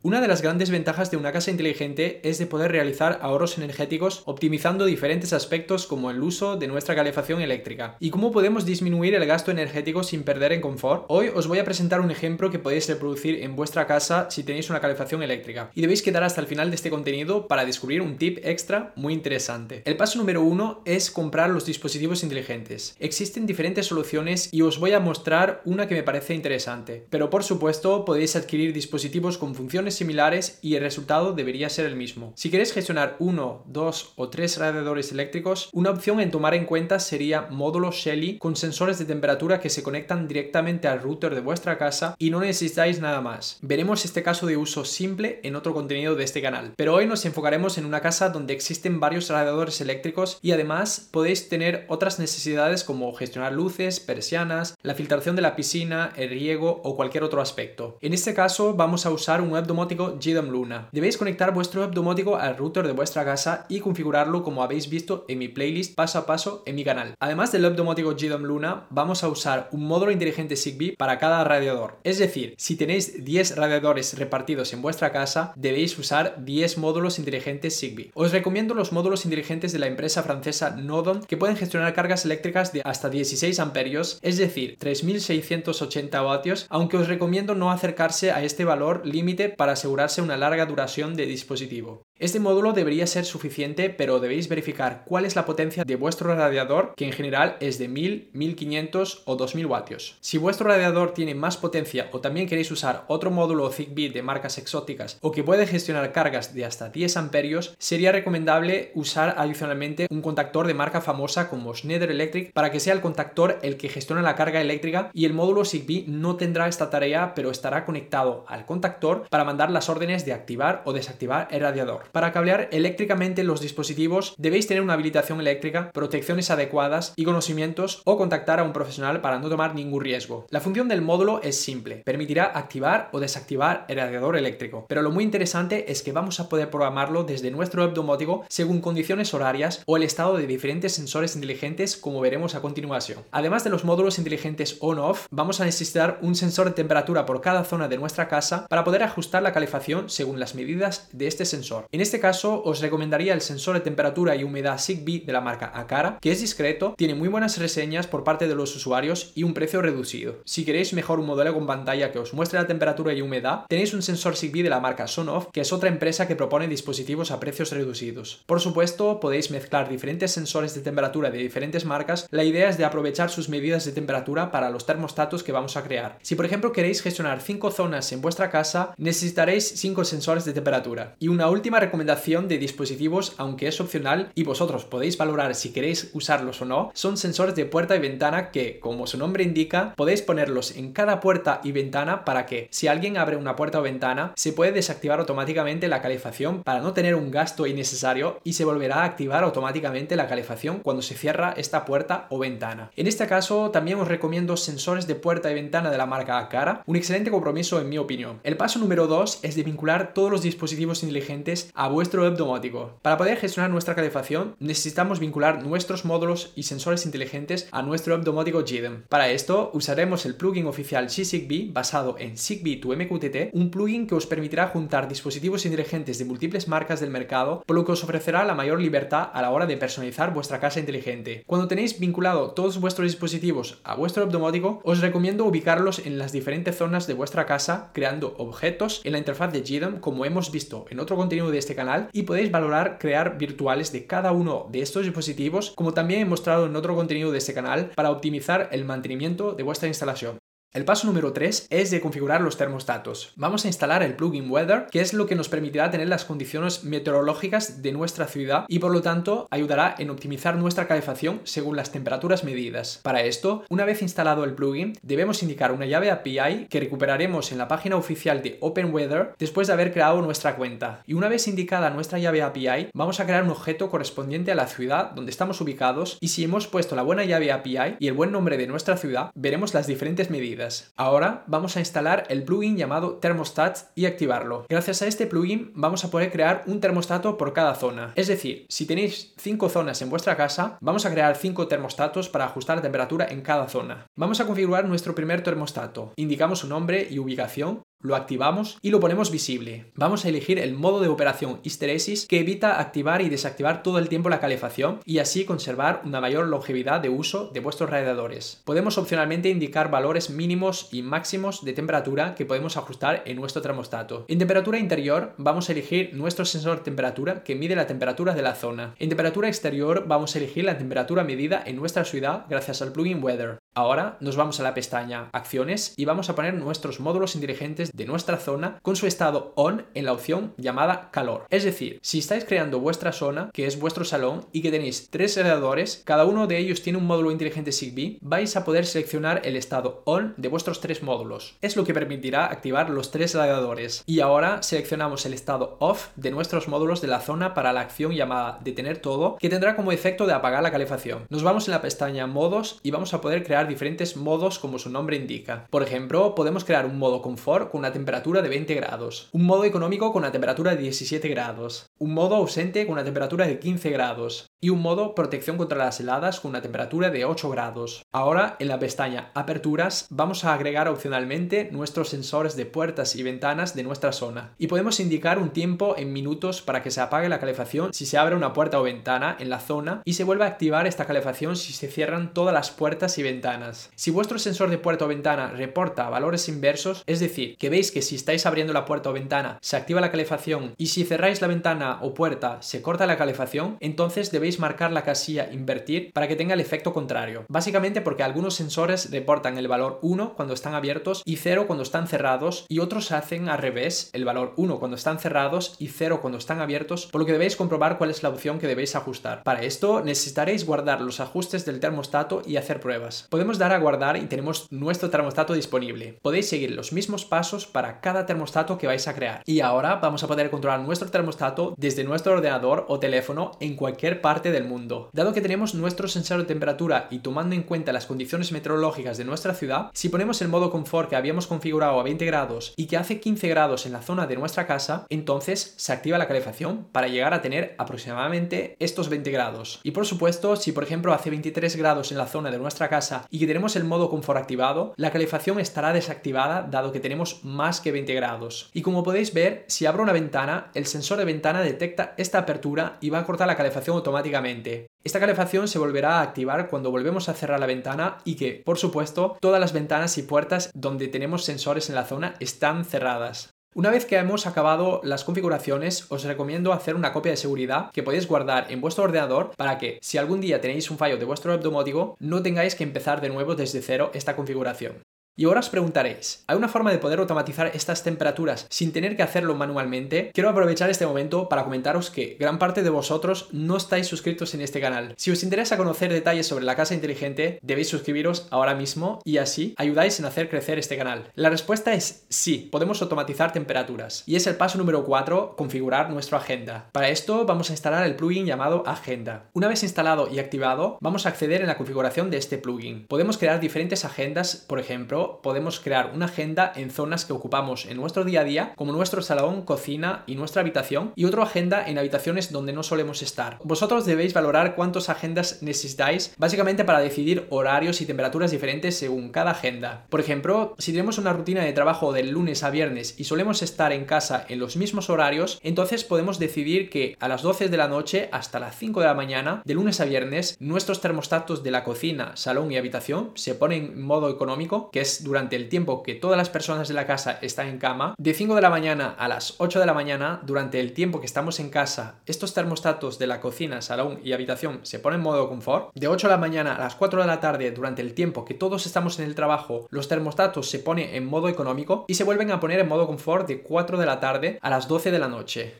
Una de las grandes ventajas de una casa inteligente es de poder realizar ahorros energéticos optimizando diferentes aspectos como el uso de nuestra calefacción eléctrica. ¿Y cómo podemos disminuir el gasto energético sin perder en confort? Hoy os voy a presentar un ejemplo que podéis reproducir en vuestra casa si tenéis una calefacción eléctrica. Y debéis quedar hasta el final de este contenido para descubrir un tip extra muy interesante. El paso número uno es comprar los dispositivos inteligentes. Existen diferentes soluciones y os voy a mostrar una que me parece interesante. Pero por supuesto podéis adquirir dispositivos con funciones similares y el resultado debería ser el mismo. Si queréis gestionar uno, dos o tres radiadores eléctricos, una opción en tomar en cuenta sería módulos Shelly con sensores de temperatura que se conectan directamente al router de vuestra casa y no necesitáis nada más. Veremos este caso de uso simple en otro contenido de este canal, pero hoy nos enfocaremos en una casa donde existen varios radiadores eléctricos y además podéis tener otras necesidades como gestionar luces, persianas, la filtración de la piscina, el riego o cualquier otro aspecto. En este caso vamos a usar un web domótico GDOM Luna. Debéis conectar vuestro web al router de vuestra casa y configurarlo como habéis visto en mi playlist paso a paso en mi canal. Además del web domótico GDOM Luna, vamos a usar un módulo inteligente Zigbee para cada radiador. Es decir, si tenéis 10 radiadores repartidos en vuestra casa, debéis usar 10 módulos inteligentes Zigbee. Os recomiendo los módulos inteligentes de la empresa francesa Nodon que pueden gestionar cargas eléctricas de hasta 16 amperios, es decir, 3680 vatios, aunque os recomiendo no acercarse a este valor límite para asegurarse una larga duración de dispositivo. Este módulo debería ser suficiente, pero debéis verificar cuál es la potencia de vuestro radiador, que en general es de 1000, 1500 o 2000 vatios. Si vuestro radiador tiene más potencia o también queréis usar otro módulo Zigbee de marcas exóticas o que puede gestionar cargas de hasta 10 amperios, sería recomendable usar adicionalmente un contactor de marca famosa como Schneider Electric para que sea el contactor el que gestiona la carga eléctrica y el módulo Zigbee no tendrá esta tarea, pero estará conectado al contactor para mandar las órdenes de activar o desactivar el radiador. Para cablear eléctricamente los dispositivos debéis tener una habilitación eléctrica, protecciones adecuadas y conocimientos o contactar a un profesional para no tomar ningún riesgo. La función del módulo es simple, permitirá activar o desactivar el radiador eléctrico, pero lo muy interesante es que vamos a poder programarlo desde nuestro web domótico según condiciones horarias o el estado de diferentes sensores inteligentes como veremos a continuación. Además de los módulos inteligentes on-off, vamos a necesitar un sensor de temperatura por cada zona de nuestra casa para poder ajustar la calefacción según las medidas de este sensor. En este caso os recomendaría el sensor de temperatura y humedad Zigbee de la marca Akara, que es discreto, tiene muy buenas reseñas por parte de los usuarios y un precio reducido. Si queréis mejor un modelo con pantalla que os muestre la temperatura y humedad, tenéis un sensor Zigbee de la marca Sonoff, que es otra empresa que propone dispositivos a precios reducidos. Por supuesto, podéis mezclar diferentes sensores de temperatura de diferentes marcas. La idea es de aprovechar sus medidas de temperatura para los termostatos que vamos a crear. Si por ejemplo queréis gestionar 5 zonas en vuestra casa, necesitaréis 5 sensores de temperatura. Y una última recomendación de dispositivos, aunque es opcional y vosotros podéis valorar si queréis usarlos o no, son sensores de puerta y ventana que, como su nombre indica, podéis ponerlos en cada puerta y ventana para que, si alguien abre una puerta o ventana, se puede desactivar automáticamente la calefacción para no tener un gasto innecesario y se volverá a activar automáticamente la calefacción cuando se cierra esta puerta o ventana. En este caso, también os recomiendo sensores de puerta y ventana de la marca Akara, un excelente compromiso en mi opinión. El paso número 2 es de vincular todos los dispositivos inteligentes a vuestro web domótico. Para poder gestionar nuestra calefacción, necesitamos vincular nuestros módulos y sensores inteligentes a nuestro web domótico GDEM. Para esto, usaremos el plugin oficial G-Zigbee basado en Zigbee to MQTT, un plugin que os permitirá juntar dispositivos inteligentes de múltiples marcas del mercado, por lo que os ofrecerá la mayor libertad a la hora de personalizar vuestra casa inteligente. Cuando tenéis vinculado todos vuestros dispositivos a vuestro web domótico, os recomiendo ubicarlos en las diferentes zonas de vuestra casa, creando objetos en la interfaz de GDEM, como hemos visto en otro contenido de este canal y podéis valorar crear virtuales de cada uno de estos dispositivos como también he mostrado en otro contenido de este canal para optimizar el mantenimiento de vuestra instalación. El paso número 3 es de configurar los termostatos. Vamos a instalar el plugin Weather, que es lo que nos permitirá tener las condiciones meteorológicas de nuestra ciudad y por lo tanto ayudará en optimizar nuestra calefacción según las temperaturas medidas. Para esto, una vez instalado el plugin, debemos indicar una llave API que recuperaremos en la página oficial de OpenWeather después de haber creado nuestra cuenta. Y una vez indicada nuestra llave API, vamos a crear un objeto correspondiente a la ciudad donde estamos ubicados y si hemos puesto la buena llave API y el buen nombre de nuestra ciudad, veremos las diferentes medidas Ahora vamos a instalar el plugin llamado Thermostat y activarlo. Gracias a este plugin vamos a poder crear un termostato por cada zona. Es decir, si tenéis 5 zonas en vuestra casa, vamos a crear 5 termostatos para ajustar la temperatura en cada zona. Vamos a configurar nuestro primer termostato. Indicamos su nombre y ubicación lo activamos y lo ponemos visible. Vamos a elegir el modo de operación histeresis que evita activar y desactivar todo el tiempo la calefacción y así conservar una mayor longevidad de uso de vuestros radiadores. Podemos opcionalmente indicar valores mínimos y máximos de temperatura que podemos ajustar en nuestro termostato. En temperatura interior vamos a elegir nuestro sensor temperatura que mide la temperatura de la zona. En temperatura exterior vamos a elegir la temperatura medida en nuestra ciudad gracias al plugin Weather. Ahora nos vamos a la pestaña Acciones y vamos a poner nuestros módulos inteligentes de nuestra zona con su estado on en la opción llamada calor. Es decir, si estáis creando vuestra zona, que es vuestro salón, y que tenéis tres radiadores, cada uno de ellos tiene un módulo inteligente Zigbee, vais a poder seleccionar el estado on de vuestros tres módulos. Es lo que permitirá activar los tres radiadores. Y ahora seleccionamos el estado off de nuestros módulos de la zona para la acción llamada detener todo, que tendrá como efecto de apagar la calefacción. Nos vamos en la pestaña modos y vamos a poder crear diferentes modos como su nombre indica. Por ejemplo, podemos crear un modo confort una temperatura de 20 grados, un modo económico con una temperatura de 17 grados, un modo ausente con una temperatura de 15 grados y un modo protección contra las heladas con una temperatura de 8 grados. Ahora, en la pestaña Aperturas, vamos a agregar opcionalmente nuestros sensores de puertas y ventanas de nuestra zona y podemos indicar un tiempo en minutos para que se apague la calefacción si se abre una puerta o ventana en la zona y se vuelve a activar esta calefacción si se cierran todas las puertas y ventanas. Si vuestro sensor de puerta o ventana reporta valores inversos, es decir, que veis que si estáis abriendo la puerta o ventana se activa la calefacción y si cerráis la ventana o puerta se corta la calefacción, entonces debéis marcar la casilla invertir para que tenga el efecto contrario. Básicamente porque algunos sensores reportan el valor 1 cuando están abiertos y 0 cuando están cerrados y otros hacen al revés, el valor 1 cuando están cerrados y 0 cuando están abiertos, por lo que debéis comprobar cuál es la opción que debéis ajustar. Para esto necesitaréis guardar los ajustes del termostato y hacer pruebas. Podemos dar a guardar y tenemos nuestro termostato disponible. Podéis seguir los mismos pasos para cada termostato que vais a crear. Y ahora vamos a poder controlar nuestro termostato desde nuestro ordenador o teléfono en cualquier parte del mundo. Dado que tenemos nuestro sensor de temperatura y tomando en cuenta las condiciones meteorológicas de nuestra ciudad, si ponemos el modo confort que habíamos configurado a 20 grados y que hace 15 grados en la zona de nuestra casa, entonces se activa la calefacción para llegar a tener aproximadamente estos 20 grados. Y por supuesto, si por ejemplo hace 23 grados en la zona de nuestra casa y que tenemos el modo confort activado, la calefacción estará desactivada dado que tenemos más que 20 grados. Y como podéis ver, si abro una ventana, el sensor de ventana detecta esta apertura y va a cortar la calefacción automáticamente. Esta calefacción se volverá a activar cuando volvemos a cerrar la ventana y que, por supuesto, todas las ventanas y puertas donde tenemos sensores en la zona están cerradas. Una vez que hemos acabado las configuraciones, os recomiendo hacer una copia de seguridad que podéis guardar en vuestro ordenador para que, si algún día tenéis un fallo de vuestro domótico, no tengáis que empezar de nuevo desde cero esta configuración. Y ahora os preguntaréis, ¿hay una forma de poder automatizar estas temperaturas sin tener que hacerlo manualmente? Quiero aprovechar este momento para comentaros que gran parte de vosotros no estáis suscritos en este canal. Si os interesa conocer detalles sobre la casa inteligente, debéis suscribiros ahora mismo y así ayudáis en hacer crecer este canal. La respuesta es sí, podemos automatizar temperaturas. Y es el paso número 4, configurar nuestra agenda. Para esto vamos a instalar el plugin llamado Agenda. Una vez instalado y activado, vamos a acceder en la configuración de este plugin. Podemos crear diferentes agendas, por ejemplo, podemos crear una agenda en zonas que ocupamos en nuestro día a día, como nuestro salón, cocina y nuestra habitación, y otra agenda en habitaciones donde no solemos estar. Vosotros debéis valorar cuántas agendas necesitáis, básicamente para decidir horarios y temperaturas diferentes según cada agenda. Por ejemplo, si tenemos una rutina de trabajo del lunes a viernes y solemos estar en casa en los mismos horarios, entonces podemos decidir que a las 12 de la noche hasta las 5 de la mañana, de lunes a viernes, nuestros termostatos de la cocina, salón y habitación se ponen en modo económico, que es durante el tiempo que todas las personas de la casa están en cama, de 5 de la mañana a las 8 de la mañana, durante el tiempo que estamos en casa, estos termostatos de la cocina, salón y habitación se ponen en modo confort. De 8 de la mañana a las 4 de la tarde, durante el tiempo que todos estamos en el trabajo, los termostatos se ponen en modo económico y se vuelven a poner en modo confort de 4 de la tarde a las 12 de la noche.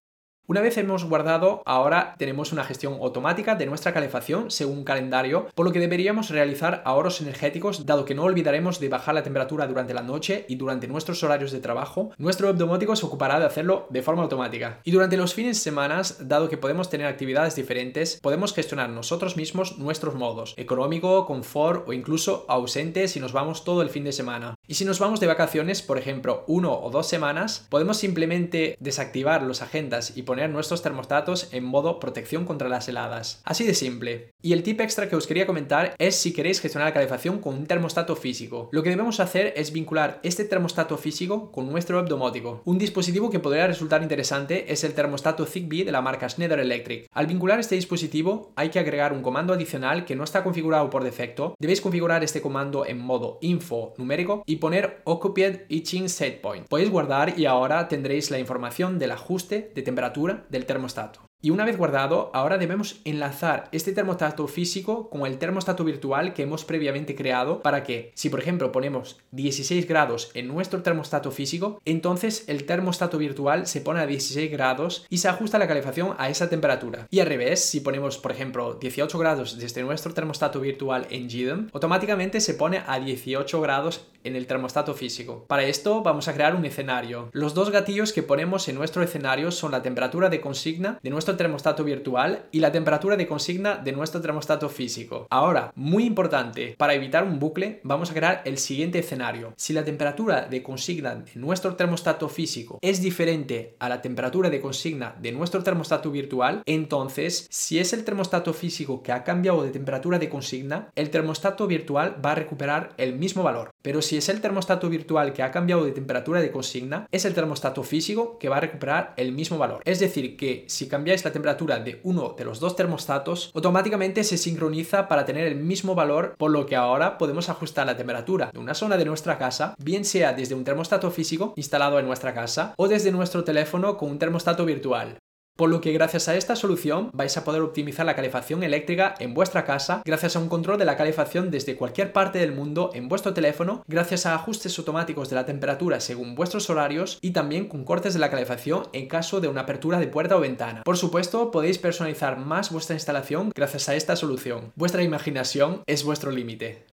Una vez hemos guardado, ahora tenemos una gestión automática de nuestra calefacción según calendario, por lo que deberíamos realizar ahorros energéticos dado que no olvidaremos de bajar la temperatura durante la noche y durante nuestros horarios de trabajo, nuestro domótico se ocupará de hacerlo de forma automática. Y durante los fines de semana, dado que podemos tener actividades diferentes, podemos gestionar nosotros mismos nuestros modos, económico, confort o incluso ausente si nos vamos todo el fin de semana. Y si nos vamos de vacaciones, por ejemplo, uno o dos semanas, podemos simplemente desactivar los agendas y poner nuestros termostatos en modo protección contra las heladas. Así de simple. Y el tip extra que os quería comentar es si queréis gestionar la calefacción con un termostato físico. Lo que debemos hacer es vincular este termostato físico con nuestro web domótico. Un dispositivo que podría resultar interesante es el termostato Zigbee de la marca Schneider Electric. Al vincular este dispositivo hay que agregar un comando adicional que no está configurado por defecto. Debéis configurar este comando en modo info numérico y poner occupied etching setpoint. Podéis guardar y ahora tendréis la información del ajuste de temperatura del termostato. Y una vez guardado, ahora debemos enlazar este termostato físico con el termostato virtual que hemos previamente creado para que, si por ejemplo ponemos 16 grados en nuestro termostato físico, entonces el termostato virtual se pone a 16 grados y se ajusta la calefacción a esa temperatura. Y al revés, si ponemos por ejemplo 18 grados desde nuestro termostato virtual en GDEM, automáticamente se pone a 18 grados en el termostato físico. Para esto vamos a crear un escenario. Los dos gatillos que ponemos en nuestro escenario son la temperatura de consigna de nuestro termostato virtual y la temperatura de consigna de nuestro termostato físico. Ahora, muy importante, para evitar un bucle, vamos a crear el siguiente escenario. Si la temperatura de consigna de nuestro termostato físico es diferente a la temperatura de consigna de nuestro termostato virtual, entonces, si es el termostato físico que ha cambiado de temperatura de consigna, el termostato virtual va a recuperar el mismo valor. Pero si es el termostato virtual que ha cambiado de temperatura de consigna, es el termostato físico que va a recuperar el mismo valor. Es decir, que si cambiáis la temperatura de uno de los dos termostatos, automáticamente se sincroniza para tener el mismo valor, por lo que ahora podemos ajustar la temperatura de una zona de nuestra casa, bien sea desde un termostato físico instalado en nuestra casa o desde nuestro teléfono con un termostato virtual. Por lo que gracias a esta solución vais a poder optimizar la calefacción eléctrica en vuestra casa gracias a un control de la calefacción desde cualquier parte del mundo en vuestro teléfono, gracias a ajustes automáticos de la temperatura según vuestros horarios y también con cortes de la calefacción en caso de una apertura de puerta o ventana. Por supuesto, podéis personalizar más vuestra instalación gracias a esta solución. Vuestra imaginación es vuestro límite.